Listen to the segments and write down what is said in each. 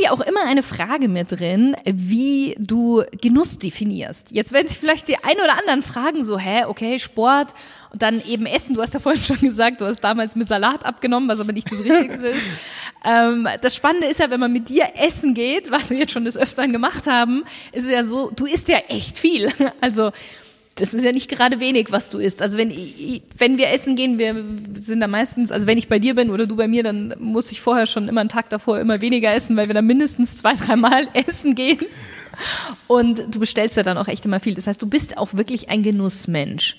habe ja auch immer eine Frage mit drin, wie du Genuss definierst. Jetzt werden sich vielleicht die ein oder anderen fragen so, hä, okay, Sport und dann eben Essen. Du hast ja vorhin schon gesagt, du hast damals mit Salat abgenommen, was aber nicht das Richtigste ist. Ähm, das Spannende ist ja, wenn man mit dir essen geht, was wir jetzt schon des Öfteren gemacht haben, ist es ja so, du isst ja echt viel. Also das ist ja nicht gerade wenig, was du isst. Also wenn, wenn wir essen gehen, wir sind da meistens, also wenn ich bei dir bin oder du bei mir, dann muss ich vorher schon immer einen Tag davor immer weniger essen, weil wir dann mindestens zwei, dreimal essen gehen. Und du bestellst ja dann auch echt immer viel. Das heißt, du bist auch wirklich ein Genussmensch.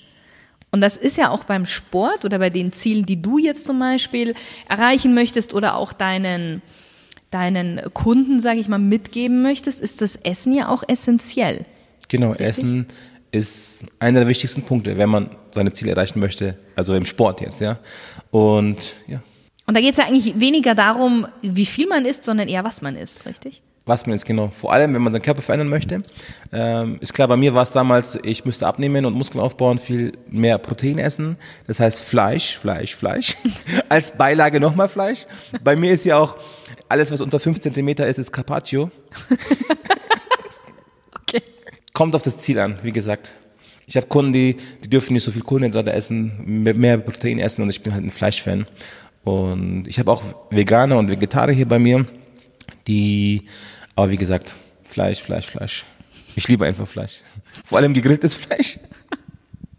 Und das ist ja auch beim Sport oder bei den Zielen, die du jetzt zum Beispiel erreichen möchtest oder auch deinen, deinen Kunden, sage ich mal, mitgeben möchtest, ist das Essen ja auch essentiell. Genau, Richtig? Essen ist einer der wichtigsten Punkte, wenn man seine Ziele erreichen möchte, also im Sport jetzt, ja. Und ja. Und da geht es ja eigentlich weniger darum, wie viel man isst, sondern eher, was man isst, richtig? Was man isst, genau. Vor allem, wenn man seinen Körper verändern möchte. Ähm, ist klar, bei mir war es damals, ich müsste abnehmen und Muskeln aufbauen, viel mehr Protein essen. Das heißt Fleisch, Fleisch, Fleisch. Als Beilage nochmal Fleisch. Bei mir ist ja auch alles, was unter 5 Zentimeter ist, ist Carpaccio. Kommt auf das Ziel an, wie gesagt. Ich habe Kunden, die, die dürfen nicht so viel Kohlenhydrate essen, mehr Protein essen und ich bin halt ein Fleischfan. Und ich habe auch Veganer und Vegetarier hier bei mir, die, aber wie gesagt, Fleisch, Fleisch, Fleisch. Ich liebe einfach Fleisch. Vor allem gegrilltes Fleisch.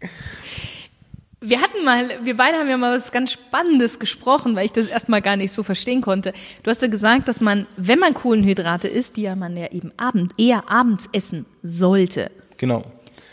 Wir hatten mal, wir beide haben ja mal was ganz Spannendes gesprochen, weil ich das erstmal gar nicht so verstehen konnte. Du hast ja gesagt, dass man, wenn man Kohlenhydrate isst, die ja man ja eben abend, eher abends essen sollte. Genau.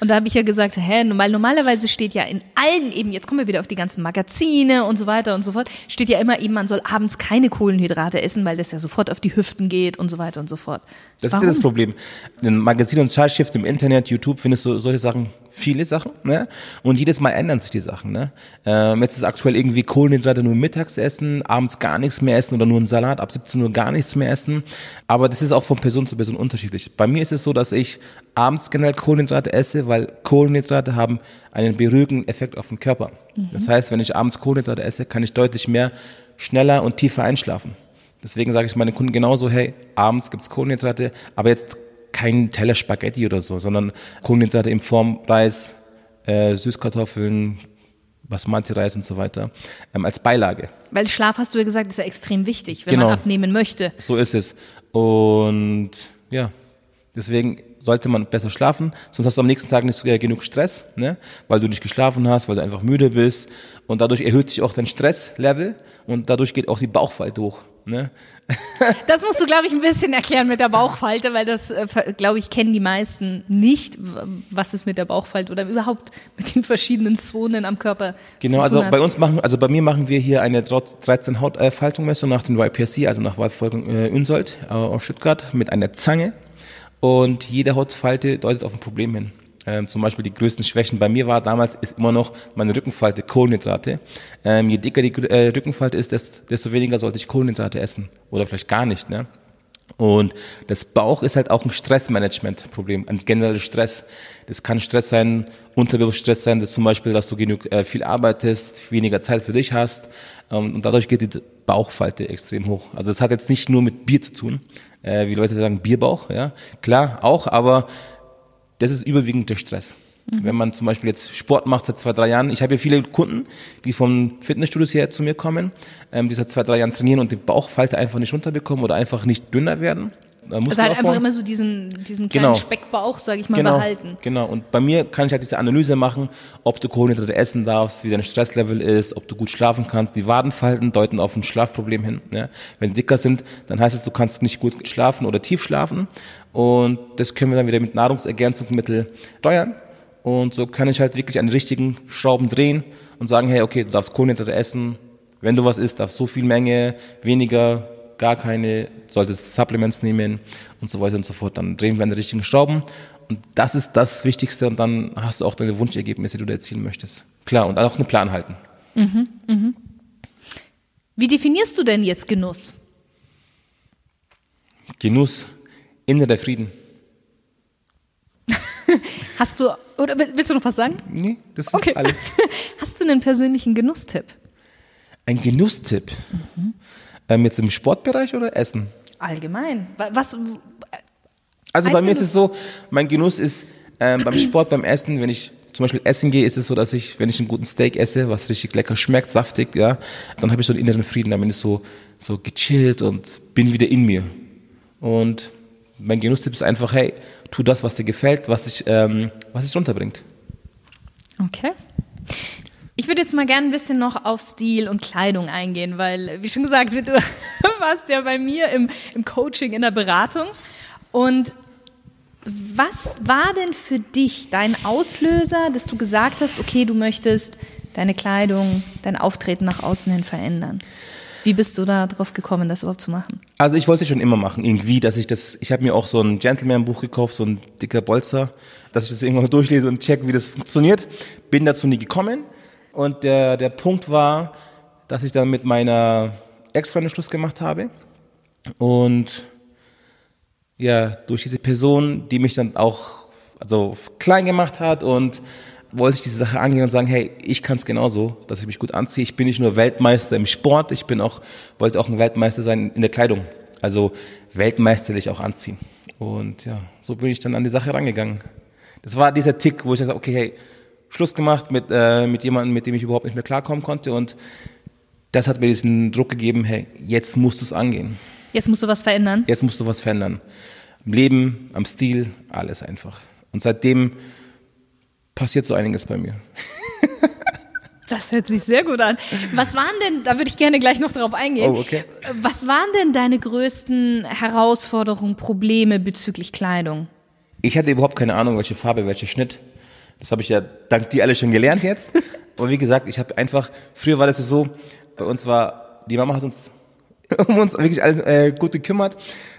Und da habe ich ja gesagt, hä, weil normalerweise steht ja in allen eben, jetzt kommen wir wieder auf die ganzen Magazine und so weiter und so fort, steht ja immer eben, man soll abends keine Kohlenhydrate essen, weil das ja sofort auf die Hüften geht und so weiter und so fort. Das Warum? ist ja das Problem. In Magazinen und Zeitschriften im Internet, YouTube findest du solche Sachen viele Sachen, ne? Und jedes Mal ändern sich die Sachen, ne? Ähm, jetzt ist aktuell irgendwie Kohlenhydrate nur mittags essen, abends gar nichts mehr essen oder nur einen Salat, ab 17 Uhr gar nichts mehr essen. Aber das ist auch von Person zu Person unterschiedlich. Bei mir ist es so, dass ich abends generell Kohlenhydrate esse, weil Kohlenhydrate haben einen beruhigenden Effekt auf den Körper. Mhm. Das heißt, wenn ich abends Kohlenhydrate esse, kann ich deutlich mehr, schneller und tiefer einschlafen. Deswegen sage ich meinen Kunden genauso, hey, abends gibt's Kohlenhydrate, aber jetzt kein Teller Spaghetti oder so, sondern Kohlenhydrate in Form Reis, äh, Süßkartoffeln, Basmati-Reis und so weiter, ähm, als Beilage. Weil Schlaf, hast du ja gesagt, ist ja extrem wichtig, wenn genau. man abnehmen möchte. So ist es. Und ja, deswegen sollte man besser schlafen, sonst hast du am nächsten Tag nicht genug Stress, ne? weil du nicht geschlafen hast, weil du einfach müde bist und dadurch erhöht sich auch dein Stresslevel und dadurch geht auch die Bauchfalte hoch. Ne? Das musst du, glaube ich, ein bisschen erklären mit der Bauchfalte, weil das, äh, glaube ich, kennen die meisten nicht, was es mit der Bauchfalte oder überhaupt mit den verschiedenen Zonen am Körper Genau, also bei uns machen, also bei mir machen wir hier eine 13 Hautfaltungsmessung nach den YPSC, also nach Waldfolgen äh, Unsold äh, aus Stuttgart mit einer Zange und jede Hautfalte deutet auf ein Problem hin. Ähm, zum Beispiel die größten Schwächen bei mir war damals, ist immer noch meine Rückenfalte, Kohlenhydrate. Ähm, je dicker die äh, Rückenfalte ist, desto, weniger sollte ich Kohlenhydrate essen. Oder vielleicht gar nicht. Ne? Und das Bauch ist halt auch ein Stressmanagement-Problem, ein genereller Stress. Das kann Stress sein, Unterbewusststress sein, das zum Beispiel, dass du genug äh, viel arbeitest, weniger Zeit für dich hast ähm, und dadurch geht die Bauchfalte extrem hoch. Also das hat jetzt nicht nur mit Bier zu tun, äh, wie Leute sagen Bierbauch, ja, klar auch, aber das ist überwiegend der Stress. Mhm. Wenn man zum Beispiel jetzt Sport macht seit zwei, drei Jahren, ich habe ja viele Kunden, die von Fitnessstudios her zu mir kommen, ähm, die seit zwei, drei Jahren trainieren und die Bauchfalte einfach nicht runterbekommen oder einfach nicht dünner werden. Also halt einfach immer so diesen, diesen kleinen genau. Speckbauch, sage ich mal, genau. behalten. Genau, und bei mir kann ich halt diese Analyse machen, ob du Kohlenhydrate essen darfst, wie dein Stresslevel ist, ob du gut schlafen kannst. Die Wadenfalten deuten auf ein Schlafproblem hin. Ne? Wenn die dicker sind, dann heißt es, du kannst nicht gut schlafen oder tief schlafen. Und das können wir dann wieder mit Nahrungsergänzungsmitteln steuern. Und so kann ich halt wirklich an den richtigen Schrauben drehen und sagen, hey, okay, du darfst Kohlenhydrate essen. Wenn du was isst, darfst so viel Menge, weniger, gar keine, solltest Supplements nehmen und so weiter und so fort. Dann drehen wir an den richtigen Schrauben. Und das ist das Wichtigste. Und dann hast du auch deine Wunschergebnisse, die du erzielen möchtest. Klar, und auch einen Plan halten. Mhm, mh. Wie definierst du denn jetzt Genuss? Genuss innerer Frieden. Hast du, oder willst du noch was sagen? Nee, das ist okay. alles. Hast du einen persönlichen Genusstipp? Ein Genusstipp? Mhm. Ähm, jetzt im Sportbereich oder Essen? allgemein? Wa- Was, Also Ein bei mir ist Genuss. es so, mein Genuss ist ähm, beim Sport, beim Essen, wenn ich zum Beispiel essen gehe, ist es so, dass ich, wenn ich einen guten Steak esse, was richtig lecker schmeckt, saftig, ja, dann habe ich so einen inneren Frieden, dann bin ich so, so gechillt und bin wieder in mir. Und mein Genusstipp ist einfach, hey, tu das, was dir gefällt, was dich, ähm, was dich runterbringt. Okay. Ich würde jetzt mal gerne ein bisschen noch auf Stil und Kleidung eingehen, weil, wie schon gesagt, du warst ja bei mir im, im Coaching, in der Beratung. Und was war denn für dich dein Auslöser, dass du gesagt hast, okay, du möchtest deine Kleidung, dein Auftreten nach außen hin verändern? Wie bist du da drauf gekommen, das überhaupt zu machen? Also ich wollte schon immer machen, irgendwie, dass ich das, ich habe mir auch so ein Gentleman-Buch gekauft, so ein dicker Bolzer, dass ich das irgendwann mal durchlese und check, wie das funktioniert. Bin dazu nie gekommen und der, der Punkt war, dass ich dann mit meiner Ex-Freundin Schluss gemacht habe und ja, durch diese Person, die mich dann auch also klein gemacht hat und wollte ich diese Sache angehen und sagen, hey, ich kann es genauso, dass ich mich gut anziehe. Ich bin nicht nur Weltmeister im Sport, ich bin auch, wollte auch ein Weltmeister sein in der Kleidung. Also weltmeisterlich auch anziehen. Und ja, so bin ich dann an die Sache rangegangen. Das war dieser Tick, wo ich gesagt habe, okay, hey, Schluss gemacht mit, äh, mit jemandem, mit dem ich überhaupt nicht mehr klarkommen konnte. Und das hat mir diesen Druck gegeben, hey, jetzt musst du es angehen. Jetzt musst du was verändern. Jetzt musst du was verändern. Am Leben, am Stil, alles einfach. Und seitdem passiert so einiges bei mir. Das hört sich sehr gut an. Was waren denn, da würde ich gerne gleich noch drauf eingehen. Oh, okay. Was waren denn deine größten Herausforderungen, Probleme bezüglich Kleidung? Ich hatte überhaupt keine Ahnung, welche Farbe, welcher Schnitt. Das habe ich ja dank dir alle schon gelernt jetzt. Aber wie gesagt, ich habe einfach, früher war das so, bei uns war, die Mama hat uns um uns wirklich alles äh, gut gekümmert.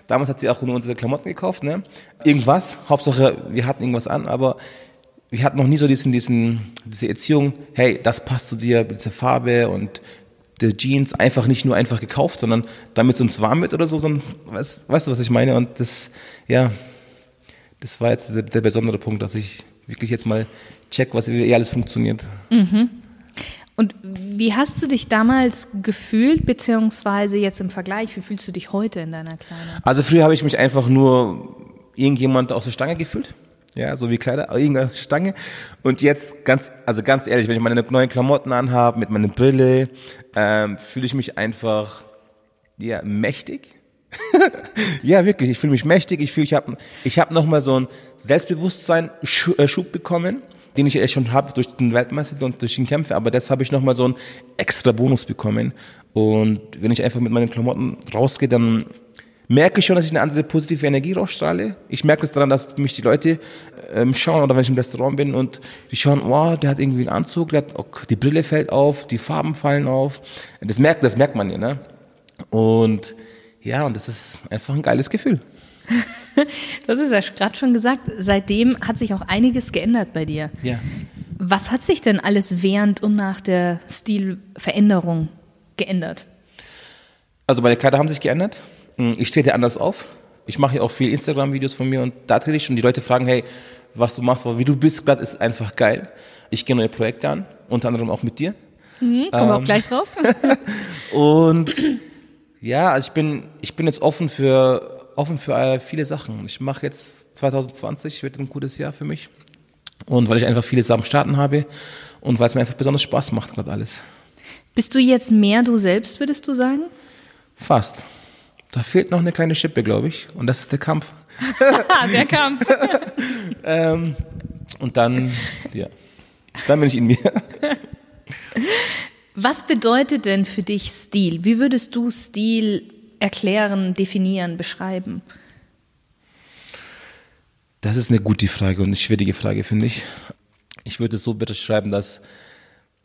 Damals hat sie auch nur unsere Klamotten gekauft, ne? Irgendwas, Hauptsache wir hatten irgendwas an, aber wir hatten noch nie so diesen, diesen, diese Erziehung, hey, das passt zu dir, diese Farbe und die Jeans einfach nicht nur einfach gekauft, sondern damit es uns warm wird oder so, sondern, weißt, weißt du, was ich meine? Und das, ja, das war jetzt der, der besondere Punkt, dass ich wirklich jetzt mal check, was wie alles funktioniert. Und wie hast du dich damals gefühlt, beziehungsweise jetzt im Vergleich, wie fühlst du dich heute in deiner Kleidung? Also früher habe ich mich einfach nur irgendjemand aus der Stange gefühlt. Ja, so wie Kleider, irgendeine Stange. Und jetzt ganz, also ganz ehrlich, wenn ich meine neuen Klamotten anhabe, mit meiner Brille, ähm, fühle ich mich einfach, ja, mächtig. ja, wirklich, ich fühle mich mächtig. Ich fühle, ich habe ich hab nochmal so ein Selbstbewusstsein, Schu- äh, bekommen, den ich ja schon habe durch den Weltmeister und durch den Kämpfe. Aber das habe ich nochmal so einen extra Bonus bekommen. Und wenn ich einfach mit meinen Klamotten rausgehe, dann merke ich schon, dass ich eine andere positive Energie rausstrahle. Ich merke es daran, dass mich die Leute ähm, schauen oder wenn ich im Restaurant bin und die schauen, oh, der hat irgendwie einen Anzug, der hat, oh, die Brille fällt auf, die Farben fallen auf. Das merkt, das merkt man ja, ne? Und ja, und das ist einfach ein geiles Gefühl. Das ist ja gerade schon gesagt, seitdem hat sich auch einiges geändert bei dir. Ja. Was hat sich denn alles während und nach der Stilveränderung geändert? Also meine Kleider haben sich geändert. Hm, Ich trete anders auf. Ich mache ja auch viel Instagram-Videos von mir und da trete ich und die Leute fragen, hey, was du machst, wie du bist gerade, ist einfach geil. Ich gehe neue Projekte an, unter anderem auch mit dir. Hm, kommen wir auch gleich drauf. Und ja, also ich bin, ich bin jetzt offen für, offen für äh, viele Sachen. Ich mache jetzt 2020, wird ein gutes Jahr für mich. Und weil ich einfach viele Sachen starten habe und weil es mir einfach besonders Spaß macht, gerade alles. Bist du jetzt mehr du selbst, würdest du sagen? Fast. Da fehlt noch eine kleine Schippe, glaube ich. Und das ist der Kampf. Der Kampf. Ähm, und dann, ja, dann bin ich in mir. Was bedeutet denn für dich Stil? Wie würdest du Stil erklären, definieren, beschreiben? Das ist eine gute Frage und eine schwierige Frage, finde ich. Ich würde es so bitte schreiben, dass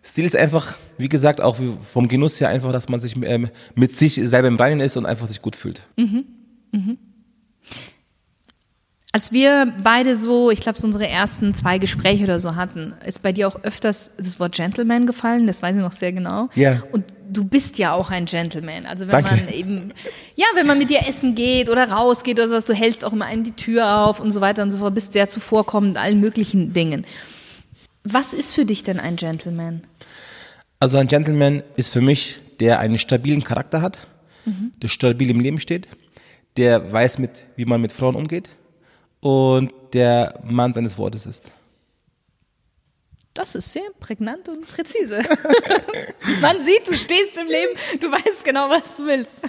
Stil ist einfach, wie gesagt, auch vom Genuss her einfach, dass man sich ähm, mit sich selber im Reinen ist und einfach sich gut fühlt. Als wir beide so, ich glaube, so unsere ersten zwei Gespräche oder so hatten, ist bei dir auch öfters das Wort Gentleman gefallen, das weiß ich noch sehr genau. Ja. Und du bist ja auch ein Gentleman. Also wenn Danke. man eben, ja, wenn man mit dir essen geht oder rausgeht oder sowas, du hältst auch immer einen die Tür auf und so weiter und so fort, bist sehr zuvorkommend in allen möglichen Dingen. Was ist für dich denn ein Gentleman? Also ein Gentleman ist für mich, der einen stabilen Charakter hat, der stabil im Leben steht, der weiß, mit, wie man mit Frauen umgeht und der Mann seines Wortes ist. Das ist sehr prägnant und präzise. Man sieht, du stehst im Leben, du weißt genau, was du willst.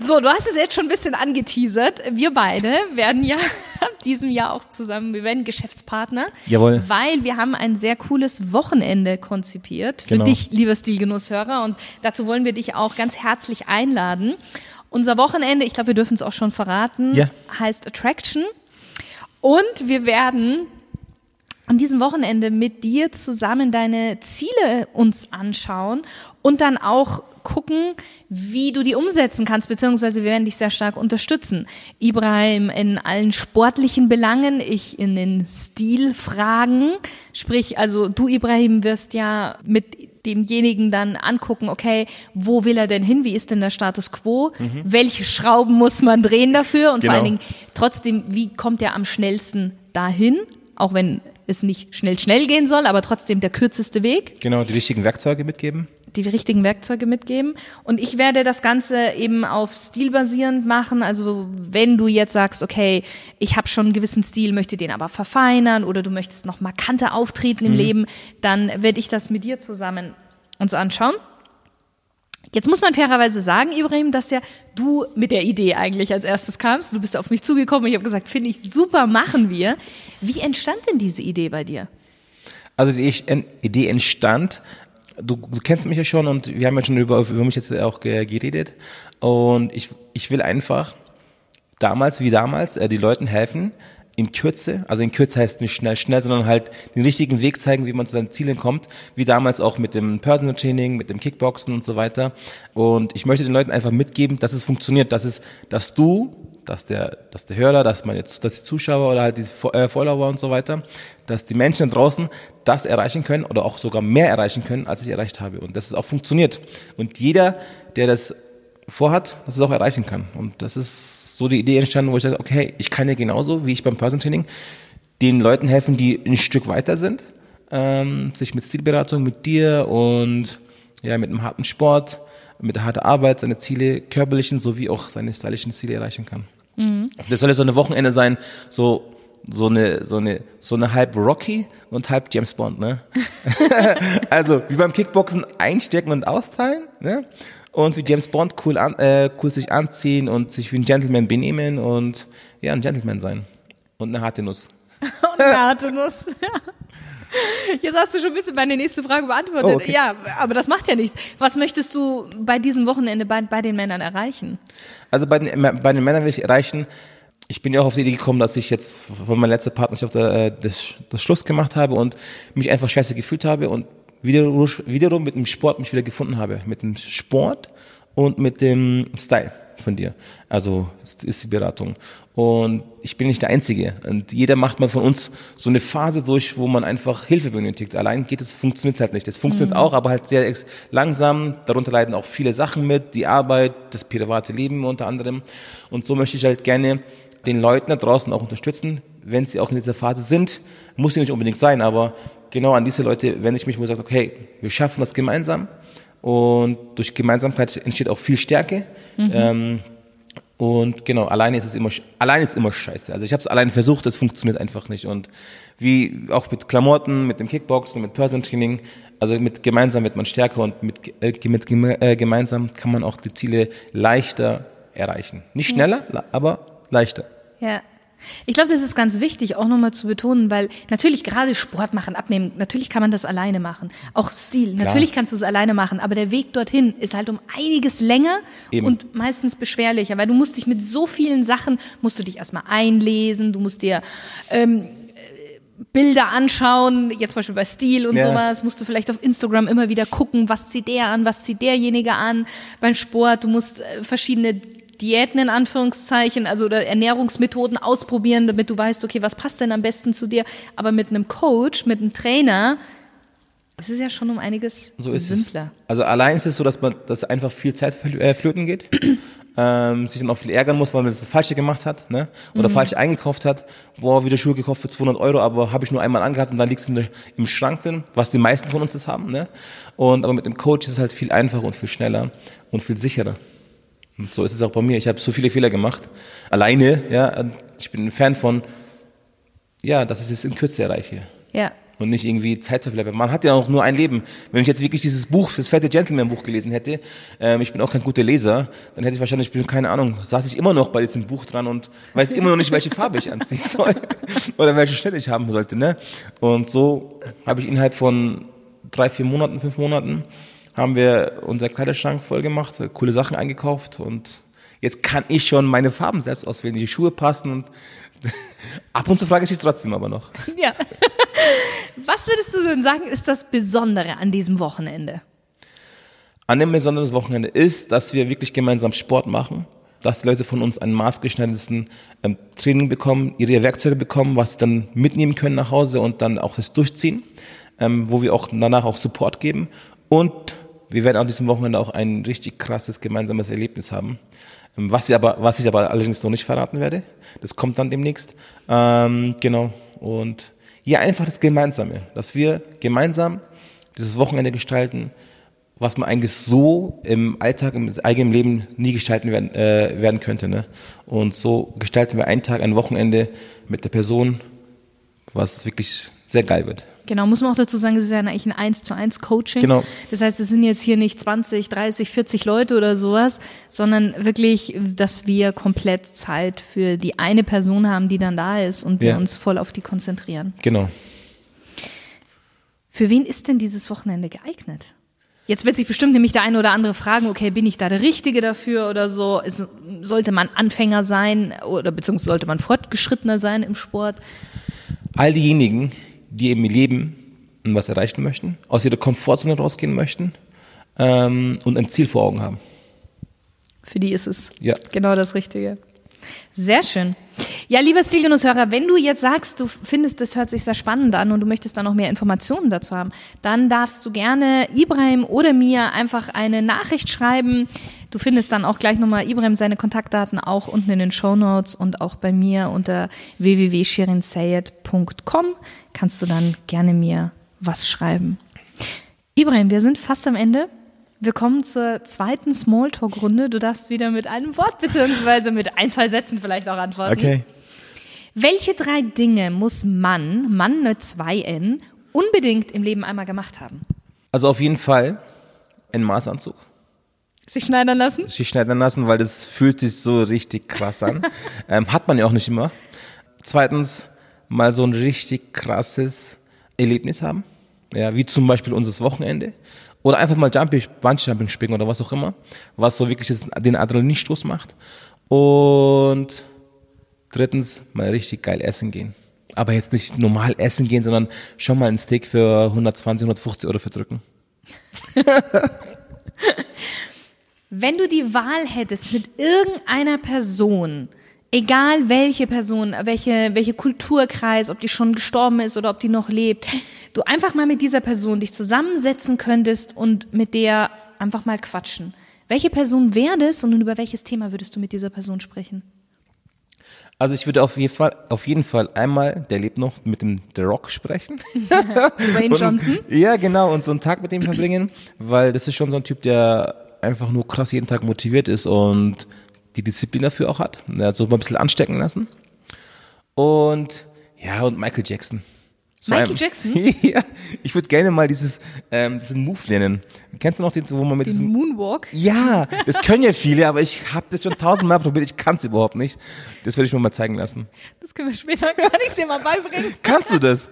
So, du hast es jetzt schon ein bisschen angeteasert. Wir beide werden ja ab diesem Jahr auch zusammen, wir werden Geschäftspartner. Jawohl. Weil wir haben ein sehr cooles Wochenende konzipiert für Genau. dich, lieber Stilgenusshörer. Und dazu wollen wir dich auch ganz herzlich einladen. Unser Wochenende, ich glaube, wir dürfen es auch schon verraten, Ja. heißt Attraction. Und wir werden an diesem Wochenende mit dir zusammen deine Ziele uns anschauen und dann auch gucken, wie du die umsetzen kannst, beziehungsweise wir werden dich sehr stark unterstützen. Ibrahim in allen sportlichen Belangen, ich in den Stilfragen. Sprich, also du, Ibrahim, wirst ja mit demjenigen dann angucken, okay, wo will er denn hin? Wie ist denn der Status quo? Welche Schrauben muss man drehen dafür? Und vor Genau. allen Dingen trotzdem, wie kommt er am schnellsten dahin? Auch wenn es nicht schnell, schnell gehen soll, aber trotzdem der kürzeste Weg, Genau, die richtigen Werkzeuge mitgeben. die richtigen Werkzeuge mitgeben. Und ich werde das Ganze eben auf Stil basierend machen. Also wenn du jetzt sagst, okay, ich habe schon einen gewissen Stil, möchte den aber verfeinern oder du möchtest noch markanter auftreten im Leben, dann werde ich das mit dir zusammen uns anschauen. Jetzt muss man fairerweise sagen, Ibrahim, dass ja du mit der Idee eigentlich als erstes kamst. Du bist auf mich zugekommen und ich habe gesagt, finde ich super, machen wir. Wie entstand denn diese Idee bei dir? Also die Idee entstand, du, du kennst mich ja schon und wir haben ja schon über, über mich jetzt auch ge- geredet und ich, ich will einfach damals wie damals äh, die Leuten helfen, in Kürze, also in Kürze heißt nicht schnell, schnell, sondern halt den richtigen Weg zeigen, wie man zu seinen Zielen kommt, wie damals auch mit dem Personal Training, mit dem Kickboxen und so weiter. Und ich möchte den Leuten einfach mitgeben, dass es funktioniert, dass es, dass du, dass der, dass der Hörer, dass meine, dass die Zuschauer oder halt die äh, Follower und so weiter, dass die Menschen draußen das erreichen können oder auch sogar mehr erreichen können, als ich erreicht habe. Und dass es auch funktioniert. Und jeder, der das vorhat, dass es auch erreichen kann. Und das ist so die Idee entstanden, wo ich sage, okay, ich kann ja genauso, wie ich beim Person Training, den Leuten helfen, die ein Stück weiter sind, ähm, sich mit Stilberatung, mit dir und ja, mit einem harten Sport, mit der harten Arbeit seine Ziele, körperlichen sowie auch seine stylischen Ziele erreichen kann. Das soll ja so eine Wochenende sein, so so eine so eine so eine halb Rocky und halb James Bond, ne? also wie beim Kickboxen einstecken und austeilen, ne? Und wie James Bond cool an, äh, cool sich anziehen und sich wie ein Gentleman benehmen und ja ein Gentleman sein und eine harte Nuss. Und eine harte Nuss. Jetzt hast du schon ein bisschen meine nächste Frage beantwortet. Oh, okay. Ja, aber das macht ja nichts. Was möchtest du bei diesem Wochenende bei, bei den Männern erreichen? Also bei den, bei den Männern will ich erreichen, ich bin ja auch auf die Idee gekommen, dass ich jetzt von meiner letzten Partnerschaft äh, das, das Schluss gemacht habe und mich einfach scheiße gefühlt habe und wiederum, wiederum mit dem Sport mich wieder gefunden habe. Mit dem Sport und mit dem Style von dir. Also ist, die Beratung. Und ich bin nicht der Einzige. Und jeder macht mal von uns so eine Phase durch, wo man einfach Hilfe benötigt. Allein geht es, funktioniert halt nicht. Es funktioniert auch, aber halt sehr langsam. Darunter leiden auch viele Sachen mit, die Arbeit, das private Leben unter anderem. Und so möchte ich halt gerne den Leuten da draußen auch unterstützen, wenn sie auch in dieser Phase sind. Muss sie nicht unbedingt sein, aber genau an diese Leute wende ich mich, wo ich sage, okay, wir schaffen das gemeinsam. Und durch Gemeinsamkeit entsteht auch viel Stärke. Ähm, und genau, alleine ist es immer, alleine ist immer scheiße. Also ich habe es alleine versucht, es funktioniert einfach nicht. Und wie auch mit Klamotten, mit dem Kickboxen, mit Personal Training, also mit gemeinsam wird man stärker und mit, äh, mit äh, gemeinsam kann man auch die Ziele leichter erreichen. Nicht schneller, la- aber leichter. Ja. Ich glaube, das ist ganz wichtig, auch nochmal zu betonen, weil natürlich gerade Sport machen, abnehmen, natürlich kann man das alleine machen. Auch Stil, natürlich kannst du es alleine machen, aber der Weg dorthin ist halt um einiges länger Eben. und meistens beschwerlicher, weil du musst dich mit so vielen Sachen, musst du dich erstmal einlesen, du musst dir ähm, äh, Bilder anschauen, jetzt zum Beispiel bei Stil und Ja. sowas, musst du vielleicht auf Instagram immer wieder gucken, was zieht der an, was zieht derjenige an. Beim Sport, du musst äh, verschiedene Diäten in Anführungszeichen, also oder Ernährungsmethoden ausprobieren, damit du weißt, okay, was passt denn am besten zu dir. Aber mit einem Coach, mit einem Trainer, es ist ja schon um einiges So ist simpler. es. Also allein ist es so, dass man, dass einfach viel Zeit äh, flöten geht, ähm, sich dann auch viel ärgern muss, weil man das Falsche gemacht hat, ne? Oder falsch eingekauft hat. Boah, wieder Schuhe gekauft für 200 Euro, aber habe ich nur einmal angehabt und dann liegt es im Schrank drin, was die meisten von uns das haben, ne? Und aber mit dem Coach ist es halt viel einfacher und viel schneller und viel sicherer. Und so ist es auch bei mir. Ich habe so viele Fehler gemacht. Alleine, ja. Ich bin ein Fan von, ja, dass ich es in Kürze erreiche. Ja. Und nicht irgendwie Zeit verbleibe. Man hat ja auch nur ein Leben. Wenn ich jetzt wirklich dieses Buch, das fette Gentleman-Buch gelesen hätte, ähm, ich bin auch kein guter Leser, dann hätte ich wahrscheinlich, keine Ahnung, saß ich immer noch bei diesem Buch dran und weiß immer noch nicht, welche Farbe ich anziehen soll. Oder welche Stelle ich haben sollte, ne? Und so habe ich innerhalb von drei, vier Monaten, fünf Monaten, haben wir unseren Kleiderschrank voll gemacht, coole Sachen eingekauft und jetzt kann ich schon meine Farben selbst auswählen, die Schuhe passen und ab und zu frage ich dich trotzdem aber noch. Ja. Was würdest du denn sagen, ist das Besondere an diesem Wochenende? An dem besonderen Wochenende ist, dass wir wirklich gemeinsam Sport machen, dass die Leute von uns ein maßgeschneidertes ähm, Training bekommen, ihre Werkzeuge bekommen, was sie dann mitnehmen können nach Hause und dann auch das durchziehen, ähm, wo wir auch danach auch Support geben. Und wir werden an diesem Wochenende auch ein richtig krasses gemeinsames Erlebnis haben. Ähm, was ich aber, was ich aber allerdings noch nicht verraten werde. Das kommt dann demnächst. Ähm, genau. Und ja, einfach das Gemeinsame, dass wir gemeinsam dieses Wochenende gestalten, was man eigentlich so im Alltag, im eigenen Leben nie gestalten werden, äh, werden könnte. Ne? Und so gestalten wir einen Tag, ein Wochenende mit der Person, was wirklich sehr geil wird. Genau, muss man auch dazu sagen, es ist ja eigentlich ein 1 zu 1 Coaching. Genau. Das heißt, es sind jetzt hier nicht 20, 30, 40 Leute oder sowas, sondern wirklich, dass wir komplett Zeit für die eine Person haben, die dann da ist und wir Ja. uns voll auf die konzentrieren. Genau. Für wen ist denn dieses Wochenende geeignet? Jetzt wird sich bestimmt nämlich der eine oder andere fragen, okay, bin ich da der Richtige dafür oder so? Ist, sollte man Anfänger sein oder beziehungsweise sollte man fortgeschrittener sein im Sport? All diejenigen, die im Leben was erreichen möchten, aus ihrer Komfortzone rausgehen möchten ähm, und ein Ziel vor Augen haben. Für die ist es Ja. genau das Richtige. Sehr schön. Ja, lieber Stilgenuss-Hörer, wenn du jetzt sagst, du findest, das hört sich sehr spannend an und du möchtest da noch mehr Informationen dazu haben, dann darfst du gerne Ibrahim oder mir einfach eine Nachricht schreiben. Du findest dann auch gleich nochmal Ibrahim seine Kontaktdaten auch unten in den Show Notes und auch bei mir unter www.shirinsayed.com kannst du dann gerne mir was schreiben. Ibrahim, wir sind fast am Ende. Wir kommen zur zweiten Smalltalk-Runde. Du darfst wieder mit einem Wort beziehungsweise mit ein, zwei Sätzen vielleicht auch antworten. Welche drei Dinge muss man, Mann mit zwei N, unbedingt im Leben einmal gemacht haben? Also auf jeden Fall ein Maßanzug. Sich schneidern lassen? sich schneiden lassen, weil das fühlt sich so richtig krass an. ähm, hat man ja auch nicht immer. Zweitens, mal so ein richtig krasses Erlebnis haben. Ja, wie zum Beispiel unser Wochenende. Oder einfach mal Jumping, Bungee-Jumping springen oder was auch immer. Was so wirklich den Adrenalinstoß macht. Und drittens, mal richtig geil essen gehen. Aber jetzt nicht normal essen gehen, sondern schon mal ein Steak für 120, 150 Euro verdrücken. Wenn du die Wahl hättest mit irgendeiner Person, egal welche Person, welche, welche Kulturkreis, ob die schon gestorben ist oder ob die noch lebt, du einfach mal mit dieser Person dich zusammensetzen könntest und mit der einfach mal quatschen. Welche Person wäre das und über welches Thema würdest du mit dieser Person sprechen? Also ich würde auf jeden Fall, auf jeden Fall einmal, der lebt noch, mit dem The Rock sprechen. Dwayne Und- Johnson? Ja, genau, und so einen Tag mit ihm verbringen, weil das ist schon so ein Typ, der einfach nur krass jeden Tag motiviert ist und die Disziplin dafür auch hat. Er hat so mal ein bisschen anstecken lassen. Und ja, und Michael Jackson. So Michael ein- Jackson? ja, ich würde gerne mal dieses, ähm, diesen Move lernen. Kennst du noch den, wo man mit Den diesem Moonwalk? ja, das können ja viele, aber ich habe das schon tausendmal probiert, ich kann es überhaupt nicht. Das werde ich mir mal zeigen lassen. Das können wir später, kann ich dir mal beibringen. Kannst du das?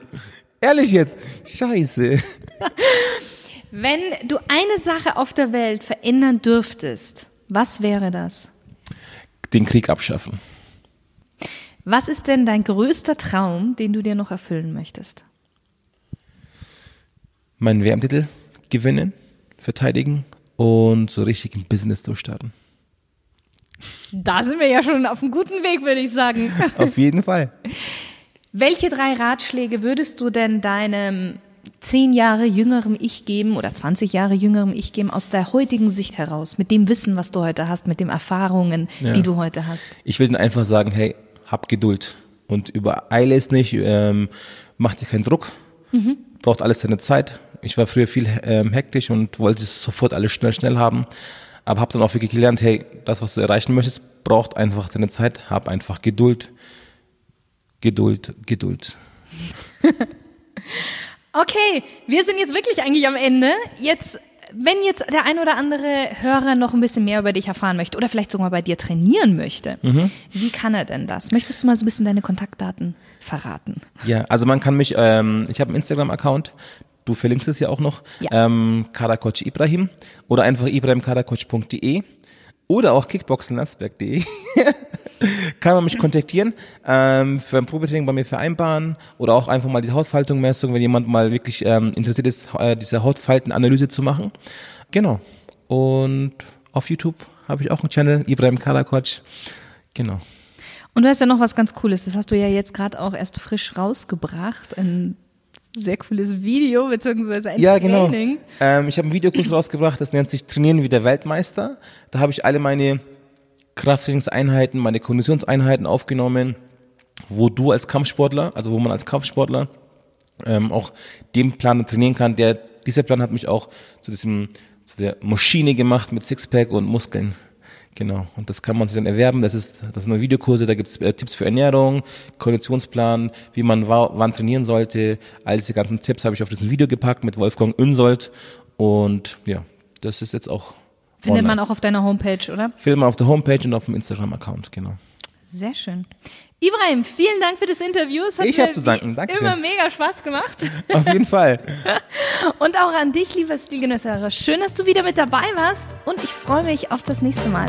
Ehrlich jetzt? Scheiße. Wenn du eine Sache auf der Welt verändern dürftest, was wäre das? Den Krieg abschaffen. Was ist denn dein größter Traum, den du dir noch erfüllen möchtest? Meinen WM-Titel gewinnen, verteidigen und so richtig im Business durchstarten. Da sind wir ja schon auf einem guten Weg, würde ich sagen. Auf jeden Fall. Welche drei Ratschläge würdest du denn deinem zehn Jahre jüngerem Ich geben oder 20 Jahre jüngerem Ich geben aus der heutigen Sicht heraus, mit dem Wissen, was du heute hast, mit den Erfahrungen, Ja. die du heute hast? Ich will ihnen einfach sagen, hey, hab Geduld und übereile es nicht, ähm, mach dir keinen Druck, braucht alles seine Zeit. Ich war früher viel ähm, hektisch und wollte es sofort alles schnell, schnell haben. Aber habe dann auch wirklich gelernt, hey, das, was du erreichen möchtest, braucht einfach seine Zeit. Hab einfach Geduld. Geduld, Geduld. okay, wir sind jetzt wirklich eigentlich am Ende. Jetzt wenn jetzt der ein oder andere Hörer noch ein bisschen mehr über dich erfahren möchte oder vielleicht sogar bei dir trainieren möchte, mhm. wie kann er denn das? Möchtest du mal so ein bisschen deine Kontaktdaten verraten? Ja, also man kann mich, ähm, ich habe einen Instagram-Account, du verlinkst es ja auch noch, ja. ähm, Karakoc Ibrahim oder einfach ibrahimkarakoc.de oder auch kickboxenlandsberg.de kann man mich kontaktieren, ähm, für ein Probetraining bei mir vereinbaren oder auch einfach mal die Hautfaltungmessung, wenn jemand mal wirklich ähm, interessiert ist, äh, diese Hautfaltenanalyse zu machen. Genau. Und auf YouTube habe ich auch einen Channel, Ibrahim Karakoc. Genau. Und du hast ja noch was ganz Cooles, das hast du ja jetzt gerade auch erst frisch rausgebracht, ein sehr cooles Video, beziehungsweise ein ja, genau. Training. Ähm, ich habe einen Videokurs rausgebracht, das nennt sich Trainieren wie der Weltmeister. Da habe ich alle meine Krafttrainingseinheiten, meine Konditionseinheiten aufgenommen, wo du als Kampfsportler, also wo man als Kampfsportler ähm, auch den Plan trainieren kann. Der, dieser Plan hat mich auch zu diesem, zu der Maschine gemacht mit Sixpack und Muskeln. Genau. Und das kann man sich dann erwerben. Das ist, das sind Videokurse, da gibt's äh, Tipps für Ernährung, Konditionsplan, wie man wann trainieren sollte. All diese ganzen Tipps habe ich auf dieses Video gepackt mit Wolfgang Unsold. Und ja, das ist jetzt auch. Findet online. man auch auf deiner Homepage, oder? Findet man auf der Homepage und auf dem Instagram-Account, genau. Sehr schön. Ibrahim, vielen Dank für das Interview. Es hat ich habe zu danken. Dankeschön. Immer mega Spaß gemacht. Auf jeden Fall. und auch an dich, lieber Stilgenösser. Schön, dass du wieder mit dabei warst und ich freue mich auf das nächste Mal.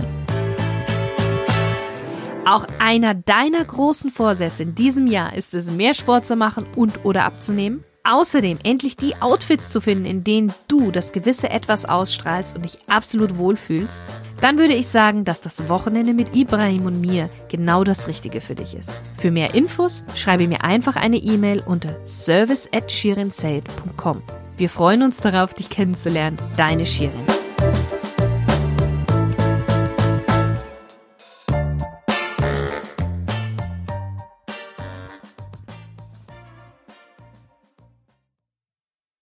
Auch einer deiner großen Vorsätze in diesem Jahr ist es, mehr Sport zu machen und oder abzunehmen? Außerdem endlich die Outfits zu finden, in denen du das gewisse Etwas ausstrahlst und dich absolut wohlfühlst, dann würde ich sagen, dass das Wochenende mit Ibrahim und mir genau das Richtige für dich ist. Für mehr Infos schreibe mir einfach eine E-Mail unter service at Wir freuen uns darauf, dich kennenzulernen. Deine Shirin.